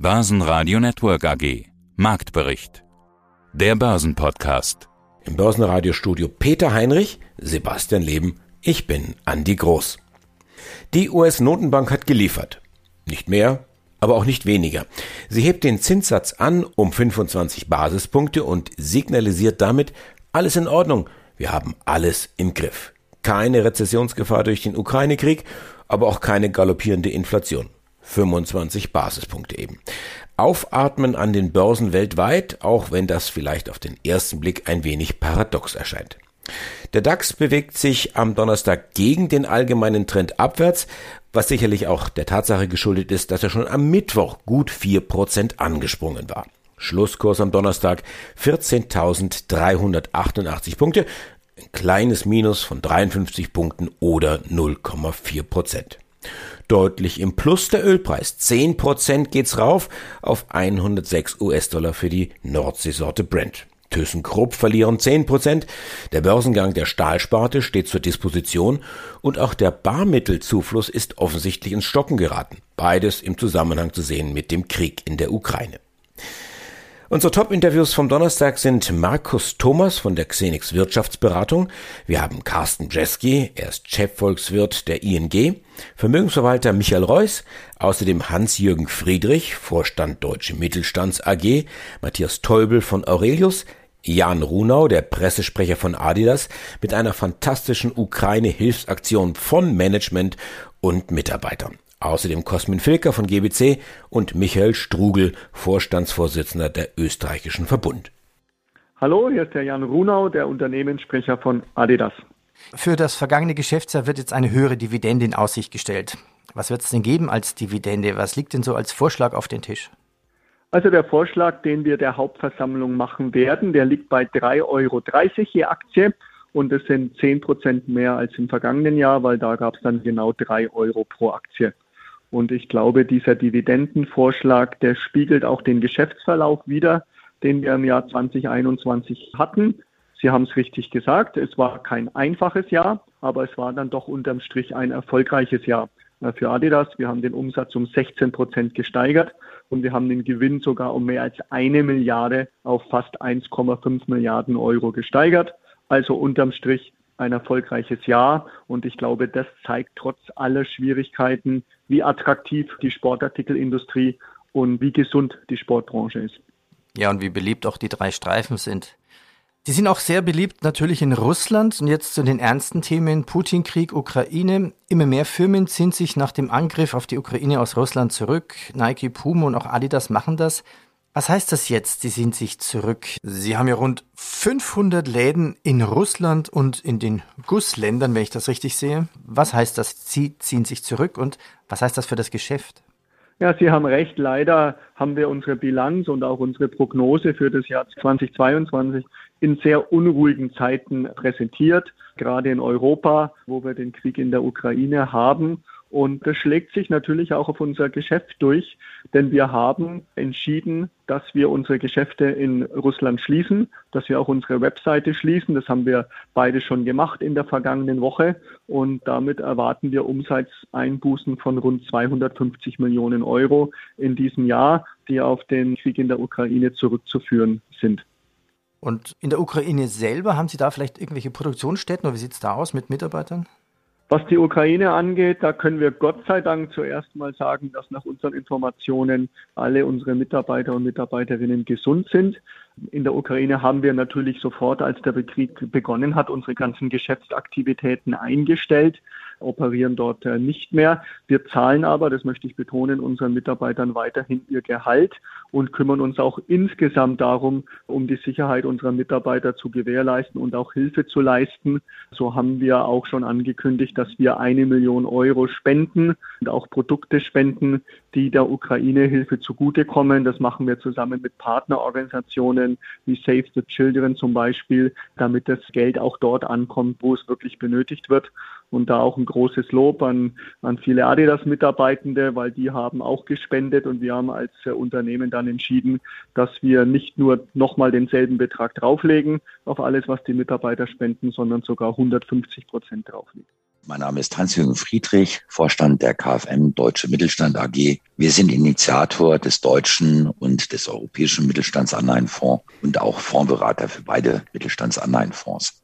Börsenradio Network AG. Marktbericht. Der Börsenpodcast. Im Börsenradiostudio Peter Heinrich, Sebastian Leben, ich bin Andi Groß. Die US-Notenbank hat geliefert. Nicht mehr, aber auch nicht weniger. Sie hebt den Zinssatz an um 25 Basispunkte und signalisiert damit, alles in Ordnung, wir haben alles im Griff. Keine Rezessionsgefahr durch den Ukraine-Krieg, aber auch keine galoppierende Inflation. 25 Basispunkte eben. Aufatmen an den Börsen weltweit, auch wenn das vielleicht auf den ersten Blick ein wenig paradox erscheint. Der DAX bewegt sich am Donnerstag gegen den allgemeinen Trend abwärts, was sicherlich auch der Tatsache geschuldet ist, dass er schon am Mittwoch gut vier Prozent angesprungen war. Schlusskurs am Donnerstag 14.388 Punkte, ein kleines Minus von 53 Punkten oder 0,4 Prozent deutlich im Plus der Ölpreis. 10% geht's rauf auf 106 US-Dollar für die Nordseesorte Brent. ThyssenKrupp verlieren 10%, der Börsengang der Stahlsparte steht zur Disposition und auch der Barmittelzufluss ist offensichtlich ins Stocken geraten. Beides im Zusammenhang zu sehen mit dem Krieg in der Ukraine. Unsere Top-Interviews vom Donnerstag sind Markus Thomas von der Xenix Wirtschaftsberatung. Wir haben Carsten Jeski, er ist Chefvolkswirt der ING, Vermögensverwalter Michael Reuss, außerdem Hans-Jürgen Friedrich, Vorstand Deutsche Mittelstands AG, Matthias Teubel von Aurelius, Jan Runau, der Pressesprecher von Adidas, mit einer fantastischen Ukraine-Hilfsaktion von Management und Mitarbeitern. Außerdem Cosmin Filker von GBC und Michael Strugel, Vorstandsvorsitzender der Österreichischen Verbund. Hallo, hier ist der Jan Runau, der Unternehmenssprecher von Adidas. Für das vergangene Geschäftsjahr wird jetzt eine höhere Dividende in Aussicht gestellt. Was wird es denn geben als Dividende? Was liegt denn so als Vorschlag auf den Tisch? Also der Vorschlag, den wir der Hauptversammlung machen werden, der liegt bei 3,30 Euro je Aktie und es sind 10 Prozent mehr als im vergangenen Jahr, weil da gab es dann genau 3 Euro pro Aktie. Und ich glaube, dieser Dividendenvorschlag, der spiegelt auch den Geschäftsverlauf wider, den wir im Jahr 2021 hatten. Sie haben es richtig gesagt, es war kein einfaches Jahr, aber es war dann doch unterm Strich ein erfolgreiches Jahr für Adidas. Wir haben den Umsatz um 16 Prozent gesteigert und wir haben den Gewinn sogar um mehr als eine Milliarde auf fast 1,5 Milliarden Euro gesteigert. Also unterm Strich ein erfolgreiches Jahr. Und ich glaube, das zeigt trotz aller Schwierigkeiten, wie attraktiv die Sportartikelindustrie und wie gesund die Sportbranche ist. Ja, und wie beliebt auch die drei Streifen sind. Die sind auch sehr beliebt natürlich in Russland und jetzt zu den ernsten Themen Putin-Krieg, Ukraine. Immer mehr Firmen ziehen sich nach dem Angriff auf die Ukraine aus Russland zurück. Nike, Puma und auch Adidas machen das. Was heißt das jetzt? Sie ziehen sich zurück. Sie haben ja rund 500 Läden in Russland und in den Gussländern, wenn ich das richtig sehe. Was heißt das? Sie ziehen sich zurück und was heißt das für das Geschäft? Ja, Sie haben recht. Leider haben wir unsere Bilanz und auch unsere Prognose für das Jahr 2022 in sehr unruhigen Zeiten präsentiert, gerade in Europa, wo wir den Krieg in der Ukraine haben. Und das schlägt sich natürlich auch auf unser Geschäft durch, denn wir haben entschieden, dass wir unsere Geschäfte in Russland schließen, dass wir auch unsere Webseite schließen. Das haben wir beide schon gemacht in der vergangenen Woche. Und damit erwarten wir Umsatzeinbußen von rund 250 Millionen Euro in diesem Jahr, die auf den Krieg in der Ukraine zurückzuführen sind. Und in der Ukraine selber haben Sie da vielleicht irgendwelche Produktionsstätten oder wie sieht es da aus mit Mitarbeitern? Was die Ukraine angeht, da können wir Gott sei Dank zuerst mal sagen, dass nach unseren Informationen alle unsere Mitarbeiter und Mitarbeiterinnen gesund sind. In der Ukraine haben wir natürlich sofort, als der Krieg begonnen hat, unsere ganzen Geschäftsaktivitäten eingestellt operieren dort äh, nicht mehr. Wir zahlen aber, das möchte ich betonen, unseren Mitarbeitern weiterhin ihr Gehalt und kümmern uns auch insgesamt darum, um die Sicherheit unserer Mitarbeiter zu gewährleisten und auch Hilfe zu leisten. So haben wir auch schon angekündigt, dass wir eine Million Euro spenden und auch Produkte spenden, die der Ukraine Hilfe zugutekommen. Das machen wir zusammen mit Partnerorganisationen wie Save the Children zum Beispiel, damit das Geld auch dort ankommt, wo es wirklich benötigt wird. Und da auch ein großes Lob an, an viele Adidas-Mitarbeitende, weil die haben auch gespendet und wir haben als äh, Unternehmen dann entschieden, dass wir nicht nur nochmal denselben Betrag drauflegen auf alles, was die Mitarbeiter spenden, sondern sogar 150 Prozent drauflegen. Mein Name ist Hans-Jürgen Friedrich, Vorstand der KfM Deutsche Mittelstand AG. Wir sind Initiator des deutschen und des europäischen Mittelstandsanleihenfonds und auch Fondsberater für beide Mittelstandsanleihenfonds.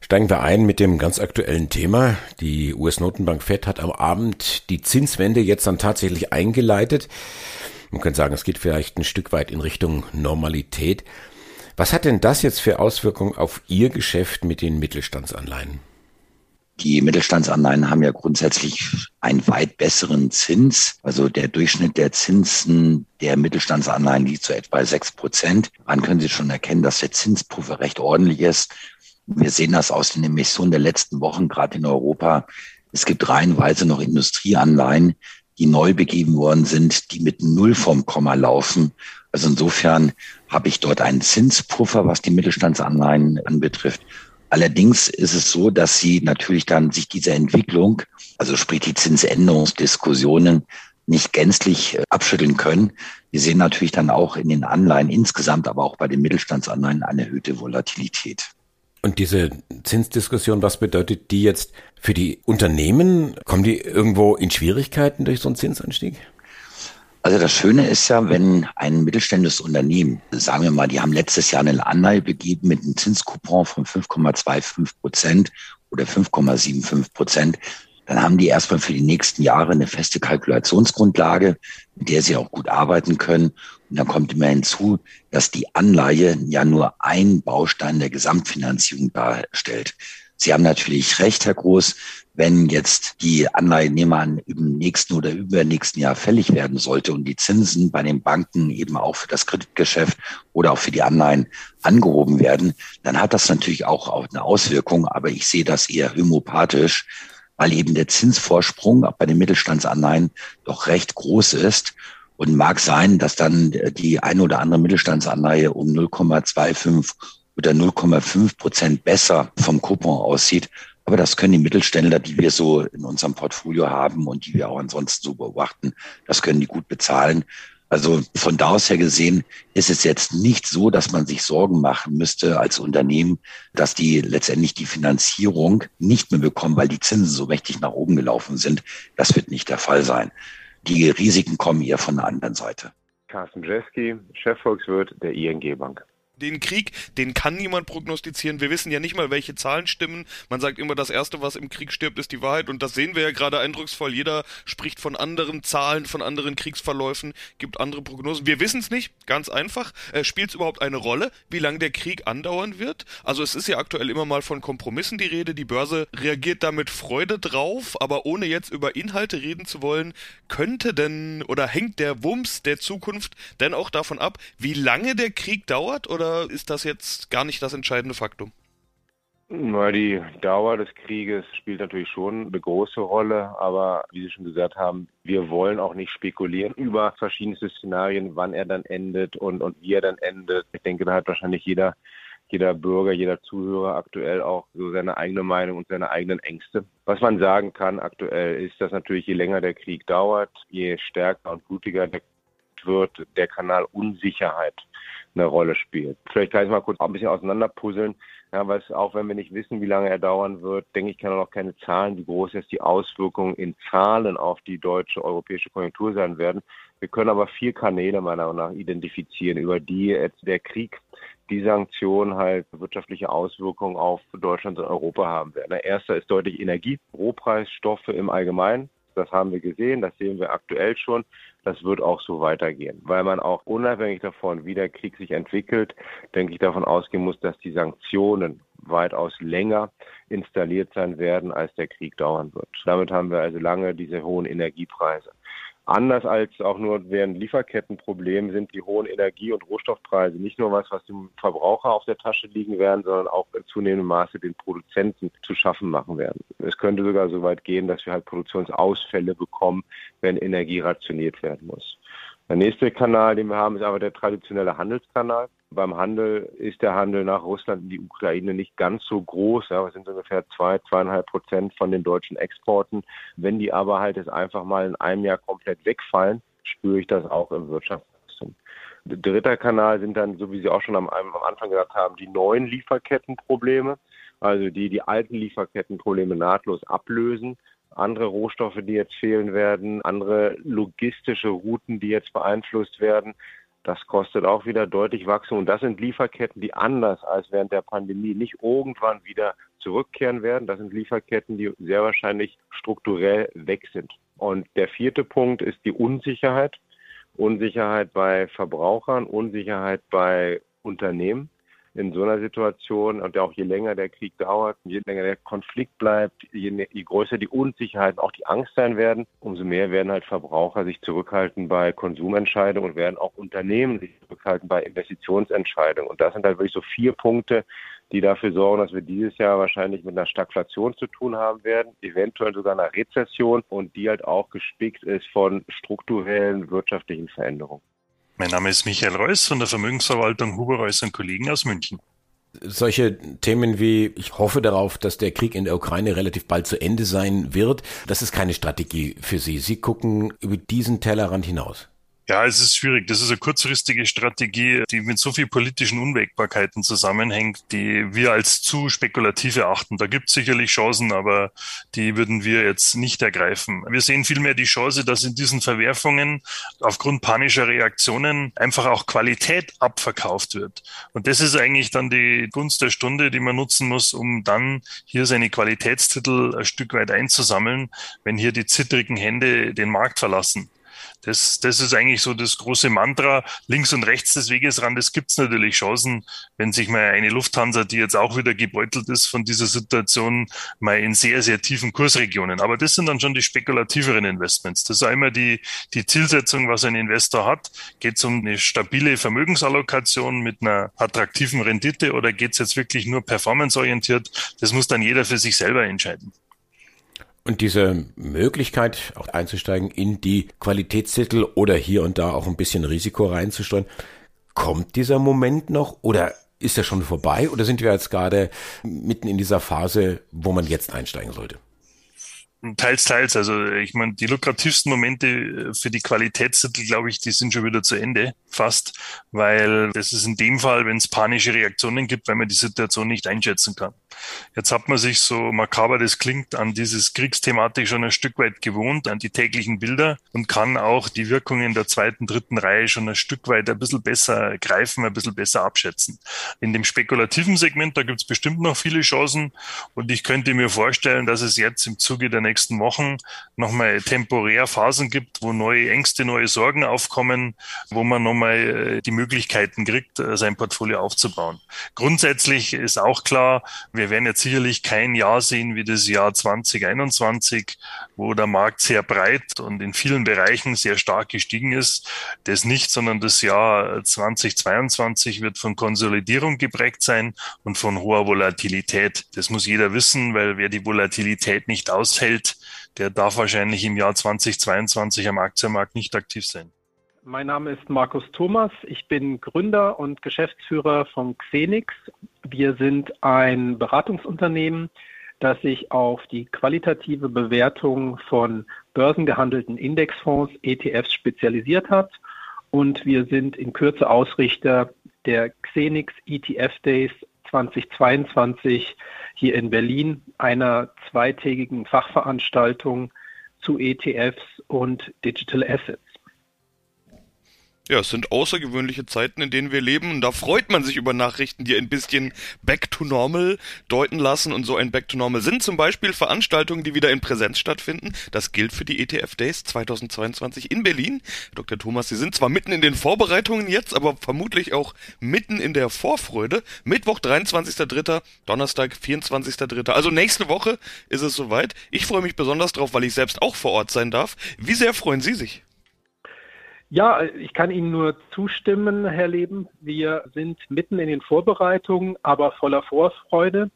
Steigen wir ein mit dem ganz aktuellen Thema. Die US-Notenbank Fed hat am Abend die Zinswende jetzt dann tatsächlich eingeleitet. Man könnte sagen, es geht vielleicht ein Stück weit in Richtung Normalität. Was hat denn das jetzt für Auswirkungen auf Ihr Geschäft mit den Mittelstandsanleihen? Die Mittelstandsanleihen haben ja grundsätzlich einen weit besseren Zins. Also der Durchschnitt der Zinsen der Mittelstandsanleihen liegt so etwa sechs Prozent. Wann können Sie schon erkennen, dass der Zinspuffer recht ordentlich ist? Wir sehen das aus den Emissionen der letzten Wochen, gerade in Europa. Es gibt reihenweise noch Industrieanleihen, die neu begeben worden sind, die mit Null vom Komma laufen. Also insofern habe ich dort einen Zinspuffer, was die Mittelstandsanleihen anbetrifft. Allerdings ist es so, dass sie natürlich dann sich diese Entwicklung, also sprich die Zinsänderungsdiskussionen, nicht gänzlich äh, abschütteln können. Wir sehen natürlich dann auch in den Anleihen insgesamt, aber auch bei den Mittelstandsanleihen eine erhöhte Volatilität. Und diese Zinsdiskussion, was bedeutet die jetzt für die Unternehmen? Kommen die irgendwo in Schwierigkeiten durch so einen Zinsanstieg? Also das Schöne ist ja, wenn ein mittelständisches Unternehmen, sagen wir mal, die haben letztes Jahr eine Anleihe begeben mit einem Zinscoupon von 5,25 Prozent oder 5,75 Prozent, dann haben die erstmal für die nächsten Jahre eine feste Kalkulationsgrundlage, mit der sie auch gut arbeiten können. Und dann kommt immer hinzu, dass die Anleihe ja nur ein Baustein der Gesamtfinanzierung darstellt. Sie haben natürlich recht, Herr Groß, wenn jetzt die Anleihenehmer im nächsten oder übernächsten Jahr fällig werden sollte und die Zinsen bei den Banken eben auch für das Kreditgeschäft oder auch für die Anleihen angehoben werden, dann hat das natürlich auch eine Auswirkung. Aber ich sehe das eher homopathisch, weil eben der Zinsvorsprung auch bei den Mittelstandsanleihen doch recht groß ist. Und mag sein, dass dann die eine oder andere Mittelstandsanleihe um 0,25 oder 0,5 Prozent besser vom Coupon aussieht. Aber das können die Mittelständler, die wir so in unserem Portfolio haben und die wir auch ansonsten so beobachten, das können die gut bezahlen. Also von da aus her gesehen ist es jetzt nicht so, dass man sich Sorgen machen müsste als Unternehmen, dass die letztendlich die Finanzierung nicht mehr bekommen, weil die Zinsen so mächtig nach oben gelaufen sind. Das wird nicht der Fall sein. Die Risiken kommen eher von der anderen Seite. Carsten Jeski, Chefvolkswirt der ING Bank den Krieg, den kann niemand prognostizieren. Wir wissen ja nicht mal, welche Zahlen stimmen. Man sagt immer, das Erste, was im Krieg stirbt, ist die Wahrheit. Und das sehen wir ja gerade eindrucksvoll. Jeder spricht von anderen Zahlen, von anderen Kriegsverläufen, gibt andere Prognosen. Wir wissen es nicht, ganz einfach. Äh, Spielt es überhaupt eine Rolle, wie lange der Krieg andauern wird? Also es ist ja aktuell immer mal von Kompromissen die Rede. Die Börse reagiert da mit Freude drauf, aber ohne jetzt über Inhalte reden zu wollen, könnte denn oder hängt der Wumms der Zukunft denn auch davon ab, wie lange der Krieg dauert oder oder ist das jetzt gar nicht das entscheidende Faktum? Na, die Dauer des Krieges spielt natürlich schon eine große Rolle, aber wie Sie schon gesagt haben, wir wollen auch nicht spekulieren über verschiedenste Szenarien, wann er dann endet und, und wie er dann endet. Ich denke, da hat wahrscheinlich jeder, jeder Bürger, jeder Zuhörer aktuell auch so seine eigene Meinung und seine eigenen Ängste. Was man sagen kann aktuell ist, dass natürlich je länger der Krieg dauert, je stärker und blutiger der wird, der Kanal Unsicherheit eine Rolle spielt. Vielleicht kann ich mal kurz ein bisschen auseinanderpuzzeln, ja, weil es auch wenn wir nicht wissen, wie lange er dauern wird, denke ich, kann er noch keine Zahlen, wie groß jetzt die Auswirkungen in Zahlen auf die deutsche, europäische Konjunktur sein werden. Wir können aber vier Kanäle meiner Meinung nach identifizieren, über die jetzt der Krieg die Sanktionen halt wirtschaftliche Auswirkungen auf Deutschland und Europa haben werden. Der erste ist deutlich Energie, Rohpreisstoffe im Allgemeinen. Das haben wir gesehen, das sehen wir aktuell schon. Das wird auch so weitergehen, weil man auch unabhängig davon, wie der Krieg sich entwickelt, denke ich davon ausgehen muss, dass die Sanktionen weitaus länger installiert sein werden, als der Krieg dauern wird. Damit haben wir also lange diese hohen Energiepreise. Anders als auch nur während Lieferkettenproblemen sind die hohen Energie- und Rohstoffpreise nicht nur was, was dem Verbraucher auf der Tasche liegen werden, sondern auch in zunehmendem Maße den Produzenten zu schaffen machen werden. Es könnte sogar so weit gehen, dass wir halt Produktionsausfälle bekommen, wenn Energie rationiert werden muss. Der nächste Kanal, den wir haben, ist aber der traditionelle Handelskanal. Beim Handel ist der Handel nach Russland in die Ukraine nicht ganz so groß. Ja, das sind ungefähr zwei, zweieinhalb Prozent von den deutschen Exporten. Wenn die aber halt jetzt einfach mal in einem Jahr komplett wegfallen, spüre ich das auch im Wirtschaftswachstum. Dritter Kanal sind dann, so wie Sie auch schon am, am Anfang gesagt haben, die neuen Lieferkettenprobleme. also die die alten Lieferkettenprobleme nahtlos ablösen andere Rohstoffe, die jetzt fehlen werden, andere logistische Routen, die jetzt beeinflusst werden. Das kostet auch wieder deutlich Wachstum. Und das sind Lieferketten, die anders als während der Pandemie nicht irgendwann wieder zurückkehren werden. Das sind Lieferketten, die sehr wahrscheinlich strukturell weg sind. Und der vierte Punkt ist die Unsicherheit. Unsicherheit bei Verbrauchern, Unsicherheit bei Unternehmen in so einer Situation und auch je länger der Krieg dauert, je länger der Konflikt bleibt, je, je größer die Unsicherheit, auch die Angst sein werden, umso mehr werden halt Verbraucher sich zurückhalten bei Konsumentscheidungen und werden auch Unternehmen sich zurückhalten bei Investitionsentscheidungen. Und das sind halt wirklich so vier Punkte, die dafür sorgen, dass wir dieses Jahr wahrscheinlich mit einer Stagflation zu tun haben werden, eventuell sogar einer Rezession und die halt auch gespickt ist von strukturellen wirtschaftlichen Veränderungen. Mein Name ist Michael Reuss von der Vermögensverwaltung Huber Reuss und Kollegen aus München. Solche Themen wie, ich hoffe darauf, dass der Krieg in der Ukraine relativ bald zu Ende sein wird, das ist keine Strategie für Sie. Sie gucken über diesen Tellerrand hinaus. Ja, es ist schwierig. Das ist eine kurzfristige Strategie, die mit so viel politischen Unwägbarkeiten zusammenhängt, die wir als zu spekulativ erachten. Da gibt es sicherlich Chancen, aber die würden wir jetzt nicht ergreifen. Wir sehen vielmehr die Chance, dass in diesen Verwerfungen aufgrund panischer Reaktionen einfach auch Qualität abverkauft wird. Und das ist eigentlich dann die Gunst der Stunde, die man nutzen muss, um dann hier seine Qualitätstitel ein Stück weit einzusammeln, wenn hier die zittrigen Hände den Markt verlassen. Das, das ist eigentlich so das große Mantra. Links und rechts des Wegesrandes gibt es natürlich Chancen, wenn sich mal eine Lufthansa, die jetzt auch wieder gebeutelt ist von dieser Situation, mal in sehr, sehr tiefen Kursregionen. Aber das sind dann schon die spekulativeren Investments. Das ist einmal die, die Zielsetzung, was ein Investor hat. Geht es um eine stabile Vermögensallokation mit einer attraktiven Rendite oder geht es jetzt wirklich nur performanceorientiert? Das muss dann jeder für sich selber entscheiden. Und diese Möglichkeit, auch einzusteigen in die Qualitätstitel oder hier und da auch ein bisschen Risiko reinzusteuern, kommt dieser Moment noch oder ist er schon vorbei oder sind wir jetzt gerade mitten in dieser Phase, wo man jetzt einsteigen sollte? Teils, teils. Also ich meine, die lukrativsten Momente für die Qualitätstitel, glaube ich, die sind schon wieder zu Ende, fast, weil das ist in dem Fall, wenn es panische Reaktionen gibt, weil man die Situation nicht einschätzen kann. Jetzt hat man sich so makaber das klingt an dieses Kriegsthematik schon ein Stück weit gewohnt, an die täglichen Bilder und kann auch die Wirkungen der zweiten, dritten Reihe schon ein Stück weit ein bisschen besser greifen, ein bisschen besser abschätzen. In dem spekulativen Segment, da gibt es bestimmt noch viele Chancen und ich könnte mir vorstellen, dass es jetzt im Zuge der nächsten Wochen nochmal temporär Phasen gibt, wo neue Ängste, neue Sorgen aufkommen, wo man nochmal äh, die Möglichkeiten kriegt, äh, sein Portfolio aufzubauen. Grundsätzlich ist auch klar, wir werden jetzt sicherlich kein Jahr sehen wie das Jahr 2021, wo der Markt sehr breit und in vielen Bereichen sehr stark gestiegen ist. Das nicht, sondern das Jahr 2022 wird von Konsolidierung geprägt sein und von hoher Volatilität. Das muss jeder wissen, weil wer die Volatilität nicht aushält, der darf wahrscheinlich im Jahr 2022 am Aktienmarkt nicht aktiv sein. Mein Name ist Markus Thomas. Ich bin Gründer und Geschäftsführer von Xenix. Wir sind ein Beratungsunternehmen, das sich auf die qualitative Bewertung von börsengehandelten Indexfonds, ETFs spezialisiert hat. Und wir sind in Kürze Ausrichter der Xenix ETF Days 2022 hier in Berlin, einer zweitägigen Fachveranstaltung zu ETFs und Digital Assets. Ja, es sind außergewöhnliche Zeiten, in denen wir leben. Und da freut man sich über Nachrichten, die ein bisschen Back to Normal deuten lassen. Und so ein Back to Normal sind zum Beispiel Veranstaltungen, die wieder in Präsenz stattfinden. Das gilt für die ETF Days 2022 in Berlin. Dr. Thomas, Sie sind zwar mitten in den Vorbereitungen jetzt, aber vermutlich auch mitten in der Vorfreude. Mittwoch, 23.3., Donnerstag, 24.3. Also nächste Woche ist es soweit. Ich freue mich besonders drauf, weil ich selbst auch vor Ort sein darf. Wie sehr freuen Sie sich? Ja, ich kann Ihnen nur zustimmen, Herr Leben. Wir sind mitten in den Vorbereitungen, aber voller Vorfreude.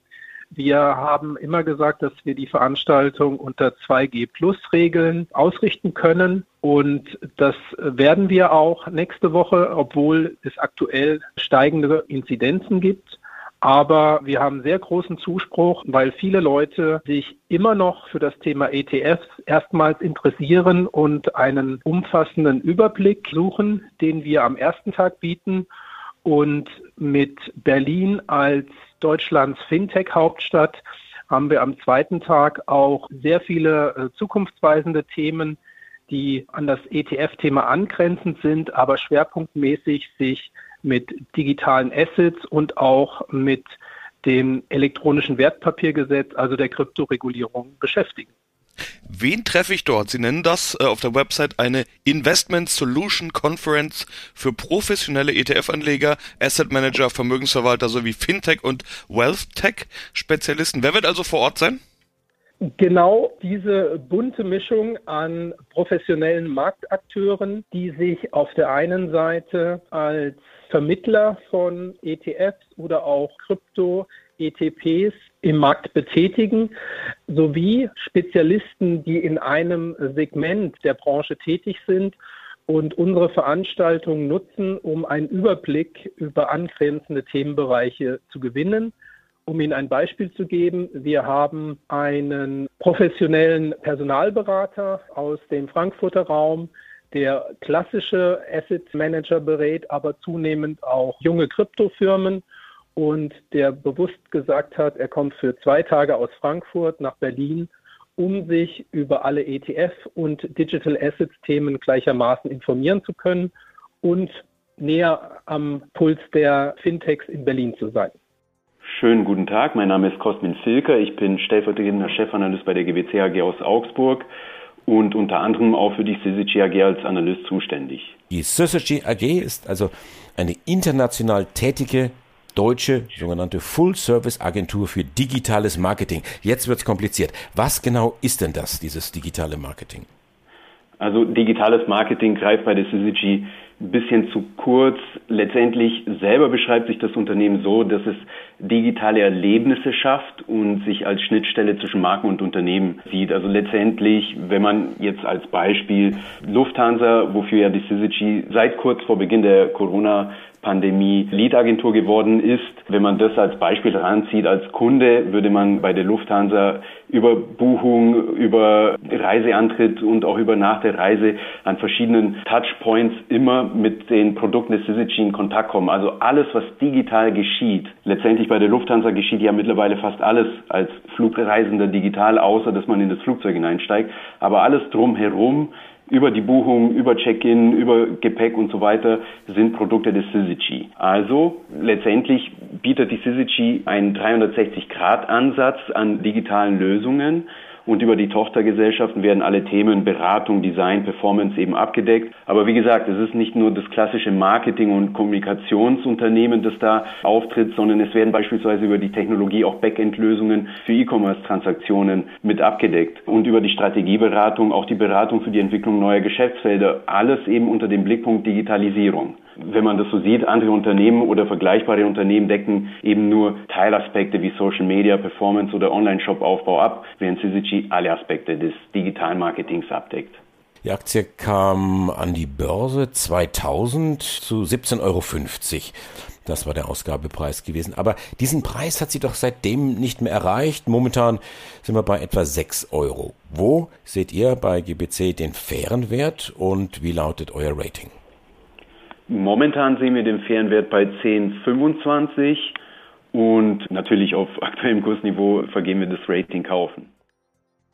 Wir haben immer gesagt, dass wir die Veranstaltung unter 2G-Plus-Regeln ausrichten können. Und das werden wir auch nächste Woche, obwohl es aktuell steigende Inzidenzen gibt. Aber wir haben sehr großen Zuspruch, weil viele Leute sich immer noch für das Thema ETFs erstmals interessieren und einen umfassenden Überblick suchen, den wir am ersten Tag bieten. Und mit Berlin als Deutschlands Fintech-Hauptstadt haben wir am zweiten Tag auch sehr viele äh, zukunftsweisende Themen, die an das ETF-Thema angrenzend sind, aber schwerpunktmäßig sich mit digitalen Assets und auch mit dem elektronischen Wertpapiergesetz, also der Kryptoregulierung, beschäftigen. Wen treffe ich dort? Sie nennen das äh, auf der Website eine Investment Solution Conference für professionelle ETF-Anleger, Asset Manager, Vermögensverwalter sowie Fintech und Wealth Tech Spezialisten. Wer wird also vor Ort sein? Genau diese bunte Mischung an professionellen Marktakteuren, die sich auf der einen Seite als Vermittler von ETFs oder auch Krypto ETPs im Markt betätigen, sowie Spezialisten, die in einem Segment der Branche tätig sind und unsere Veranstaltung nutzen, um einen Überblick über angrenzende Themenbereiche zu gewinnen. Um Ihnen ein Beispiel zu geben, wir haben einen professionellen Personalberater aus dem Frankfurter Raum, der klassische Asset Manager berät, aber zunehmend auch junge Kryptofirmen. Und der bewusst gesagt hat, er kommt für zwei Tage aus Frankfurt nach Berlin, um sich über alle ETF- und Digital Assets-Themen gleichermaßen informieren zu können und näher am Puls der Fintechs in Berlin zu sein. Schönen guten Tag, mein Name ist Cosmin Filker, ich bin stellvertretender Chefanalyst bei der GWC AG aus Augsburg und unter anderem auch für die Syzygy AG als Analyst zuständig. Die Syzygy AG ist also eine international tätige deutsche sogenannte Full-Service-Agentur für digitales Marketing. Jetzt wird es kompliziert. Was genau ist denn das, dieses digitale Marketing? Also digitales Marketing greift bei der Syzygy bisschen zu kurz. Letztendlich selber beschreibt sich das Unternehmen so, dass es digitale Erlebnisse schafft und sich als Schnittstelle zwischen Marken und Unternehmen sieht. Also letztendlich, wenn man jetzt als Beispiel Lufthansa, wofür ja die Syzygy seit kurz vor Beginn der Corona Pandemie Lead-Agentur geworden ist. Wenn man das als Beispiel ranzieht, als Kunde würde man bei der Lufthansa über Buchung, über Reiseantritt und auch über nach der Reise an verschiedenen Touchpoints immer mit den Produkten des Syzygy in Kontakt kommen. Also alles, was digital geschieht. Letztendlich bei der Lufthansa geschieht ja mittlerweile fast alles als Flugreisender digital, außer dass man in das Flugzeug hineinsteigt. Aber alles drumherum über die Buchung, über Check-in, über Gepäck und so weiter sind Produkte des Syzygy. Also letztendlich bietet die Syzygy einen 360-Grad-Ansatz an digitalen Lösungen und über die Tochtergesellschaften werden alle Themen Beratung, Design, Performance eben abgedeckt. Aber wie gesagt, es ist nicht nur das klassische Marketing- und Kommunikationsunternehmen, das da auftritt, sondern es werden beispielsweise über die Technologie auch Backend-Lösungen für E-Commerce-Transaktionen mit abgedeckt und über die Strategieberatung auch die Beratung für die Entwicklung neuer Geschäftsfelder. Alles eben unter dem Blickpunkt Digitalisierung wenn man das so sieht, andere Unternehmen oder vergleichbare Unternehmen decken eben nur Teilaspekte wie Social Media, Performance oder Online-Shop-Aufbau ab, während Syzygy alle Aspekte des digitalen Marketings abdeckt. Die Aktie kam an die Börse 2000 zu 17,50 Euro. Das war der Ausgabepreis gewesen. Aber diesen Preis hat sie doch seitdem nicht mehr erreicht. Momentan sind wir bei etwa 6 Euro. Wo seht ihr bei GBC den fairen Wert und wie lautet euer Rating? Momentan sehen wir den fairen Wert bei 10,25 und natürlich auf aktuellem Kursniveau vergeben wir das Rating kaufen.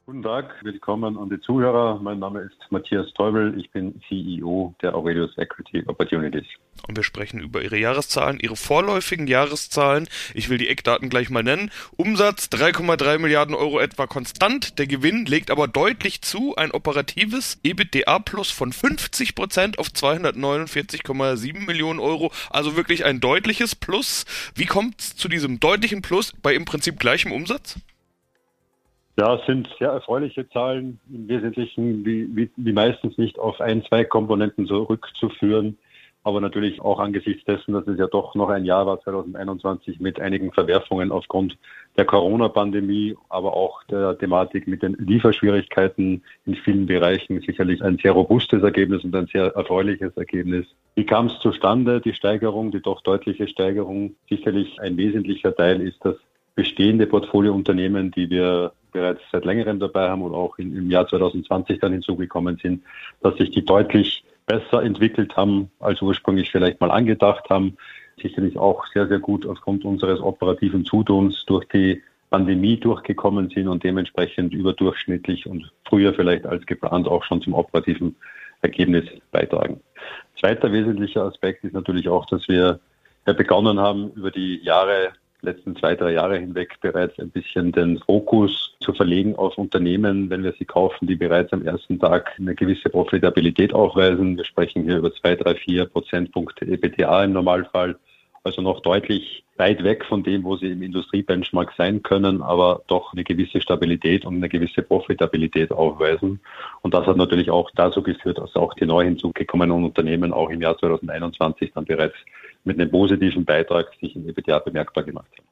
Guten Tag, willkommen an die Zuhörer. Mein Name ist Matthias Teubel. Ich bin CEO der Aurelius Equity Opportunities. Und wir sprechen über Ihre Jahreszahlen, Ihre vorläufigen Jahreszahlen. Ich will die Eckdaten gleich mal nennen. Umsatz 3,3 Milliarden Euro etwa konstant. Der Gewinn legt aber deutlich zu. Ein operatives EBITDA Plus von 50 Prozent auf 249,7 Millionen Euro. Also wirklich ein deutliches Plus. Wie kommt es zu diesem deutlichen Plus bei im Prinzip gleichem Umsatz? Ja, es sind sehr erfreuliche Zahlen, im Wesentlichen wie, wie, wie meistens nicht auf ein, zwei Komponenten zurückzuführen, aber natürlich auch angesichts dessen, dass es ja doch noch ein Jahr war, 2021, mit einigen Verwerfungen aufgrund der Corona-Pandemie, aber auch der Thematik mit den Lieferschwierigkeiten in vielen Bereichen sicherlich ein sehr robustes Ergebnis und ein sehr erfreuliches Ergebnis. Wie kam es zustande, die Steigerung, die doch deutliche Steigerung? Sicherlich ein wesentlicher Teil ist das bestehende Portfoliounternehmen, die wir bereits seit längerem dabei haben und auch in, im Jahr 2020 dann hinzugekommen sind, dass sich die deutlich besser entwickelt haben, als ursprünglich vielleicht mal angedacht haben. sicherlich auch sehr, sehr gut aufgrund unseres operativen Zutuns durch die Pandemie durchgekommen sind und dementsprechend überdurchschnittlich und früher vielleicht als geplant auch schon zum operativen Ergebnis beitragen. Zweiter wesentlicher Aspekt ist natürlich auch, dass wir begonnen haben, über die Jahre, letzten zwei, drei Jahre hinweg bereits ein bisschen den Fokus zu verlegen auf Unternehmen, wenn wir sie kaufen, die bereits am ersten Tag eine gewisse Profitabilität aufweisen. Wir sprechen hier über zwei, drei, vier Prozentpunkte EBTA im Normalfall also noch deutlich weit weg von dem, wo sie im Industriebenchmark sein können, aber doch eine gewisse Stabilität und eine gewisse Profitabilität aufweisen. Und das hat natürlich auch dazu geführt, dass auch die neu hinzugekommenen Unternehmen auch im Jahr 2021 dann bereits mit einem positiven Beitrag sich im EBITDA bemerkbar gemacht haben.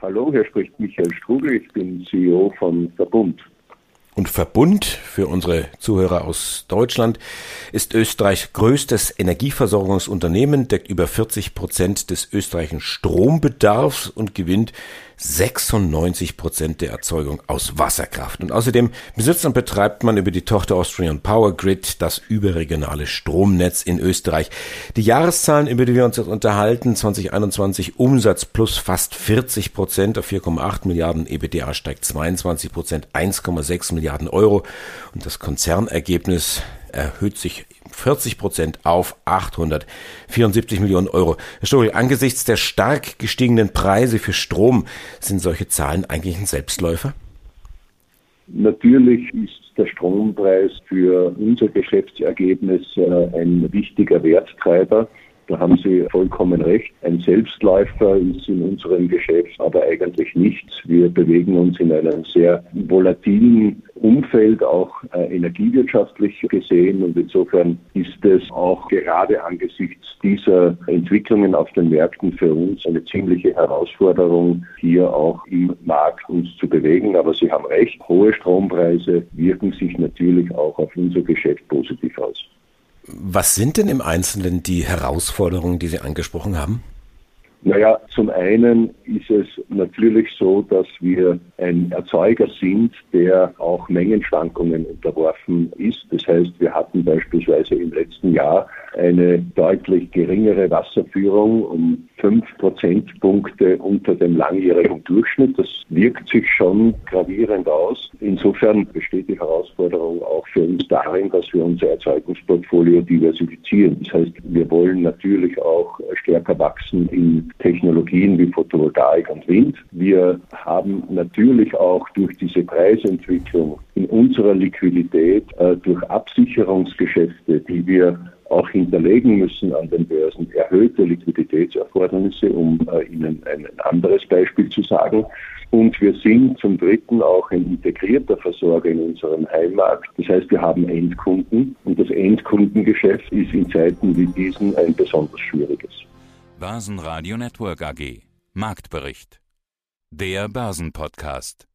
Hallo, hier spricht Michael Strugel, ich bin CEO von Verbund. Und Verbund für unsere Zuhörer aus Deutschland ist Österreichs größtes Energieversorgungsunternehmen, deckt über 40 Prozent des österreichischen Strombedarfs und gewinnt 96 Prozent der Erzeugung aus Wasserkraft. Und außerdem besitzt und betreibt man über die Tochter Austrian Power Grid das überregionale Stromnetz in Österreich. Die Jahreszahlen, über die wir uns jetzt unterhalten, 2021 Umsatz plus fast 40 Prozent auf 4,8 Milliarden, EBDA steigt 22 Prozent, 1,6 Milliarden Euro und das Konzernergebnis erhöht sich 40 Prozent auf 874 Millionen Euro. Herr Story, angesichts der stark gestiegenen Preise für Strom sind solche Zahlen eigentlich ein Selbstläufer? Natürlich ist der Strompreis für unser Geschäftsergebnis äh, ein wichtiger Werttreiber. Da haben Sie vollkommen recht. Ein Selbstläufer ist in unserem Geschäft aber eigentlich nichts. Wir bewegen uns in einem sehr volatilen Umfeld, auch äh, energiewirtschaftlich gesehen. Und insofern ist es auch gerade angesichts dieser Entwicklungen auf den Märkten für uns eine ziemliche Herausforderung, hier auch im Markt uns zu bewegen. Aber Sie haben recht, hohe Strompreise wirken sich natürlich auch auf unser Geschäft positiv aus. Was sind denn im Einzelnen die Herausforderungen, die Sie angesprochen haben? Naja, zum einen ist es natürlich so, dass wir ein Erzeuger sind, der auch Mengenschwankungen unterworfen ist. Das heißt, wir hatten beispielsweise im letzten Jahr eine deutlich geringere Wasserführung um fünf Prozentpunkte unter dem langjährigen Durchschnitt. Das wirkt sich schon gravierend aus. Insofern besteht die Herausforderung auch für uns darin, dass wir unser Erzeugungsportfolio diversifizieren. Das heißt, wir wollen natürlich auch stärker wachsen in Technologien wie Photovoltaik und Wind. Wir haben natürlich auch durch diese Preisentwicklung in unserer Liquidität, äh, durch Absicherungsgeschäfte, die wir auch hinterlegen müssen an den Börsen erhöhte Liquiditätserfordernisse, um äh, Ihnen ein anderes Beispiel zu sagen. Und wir sind zum Dritten auch ein integrierter Versorger in unserem Heimmarkt. Das heißt, wir haben Endkunden und das Endkundengeschäft ist in Zeiten wie diesen ein besonders schwieriges. Börsenradio Network AG Marktbericht Der Börsenpodcast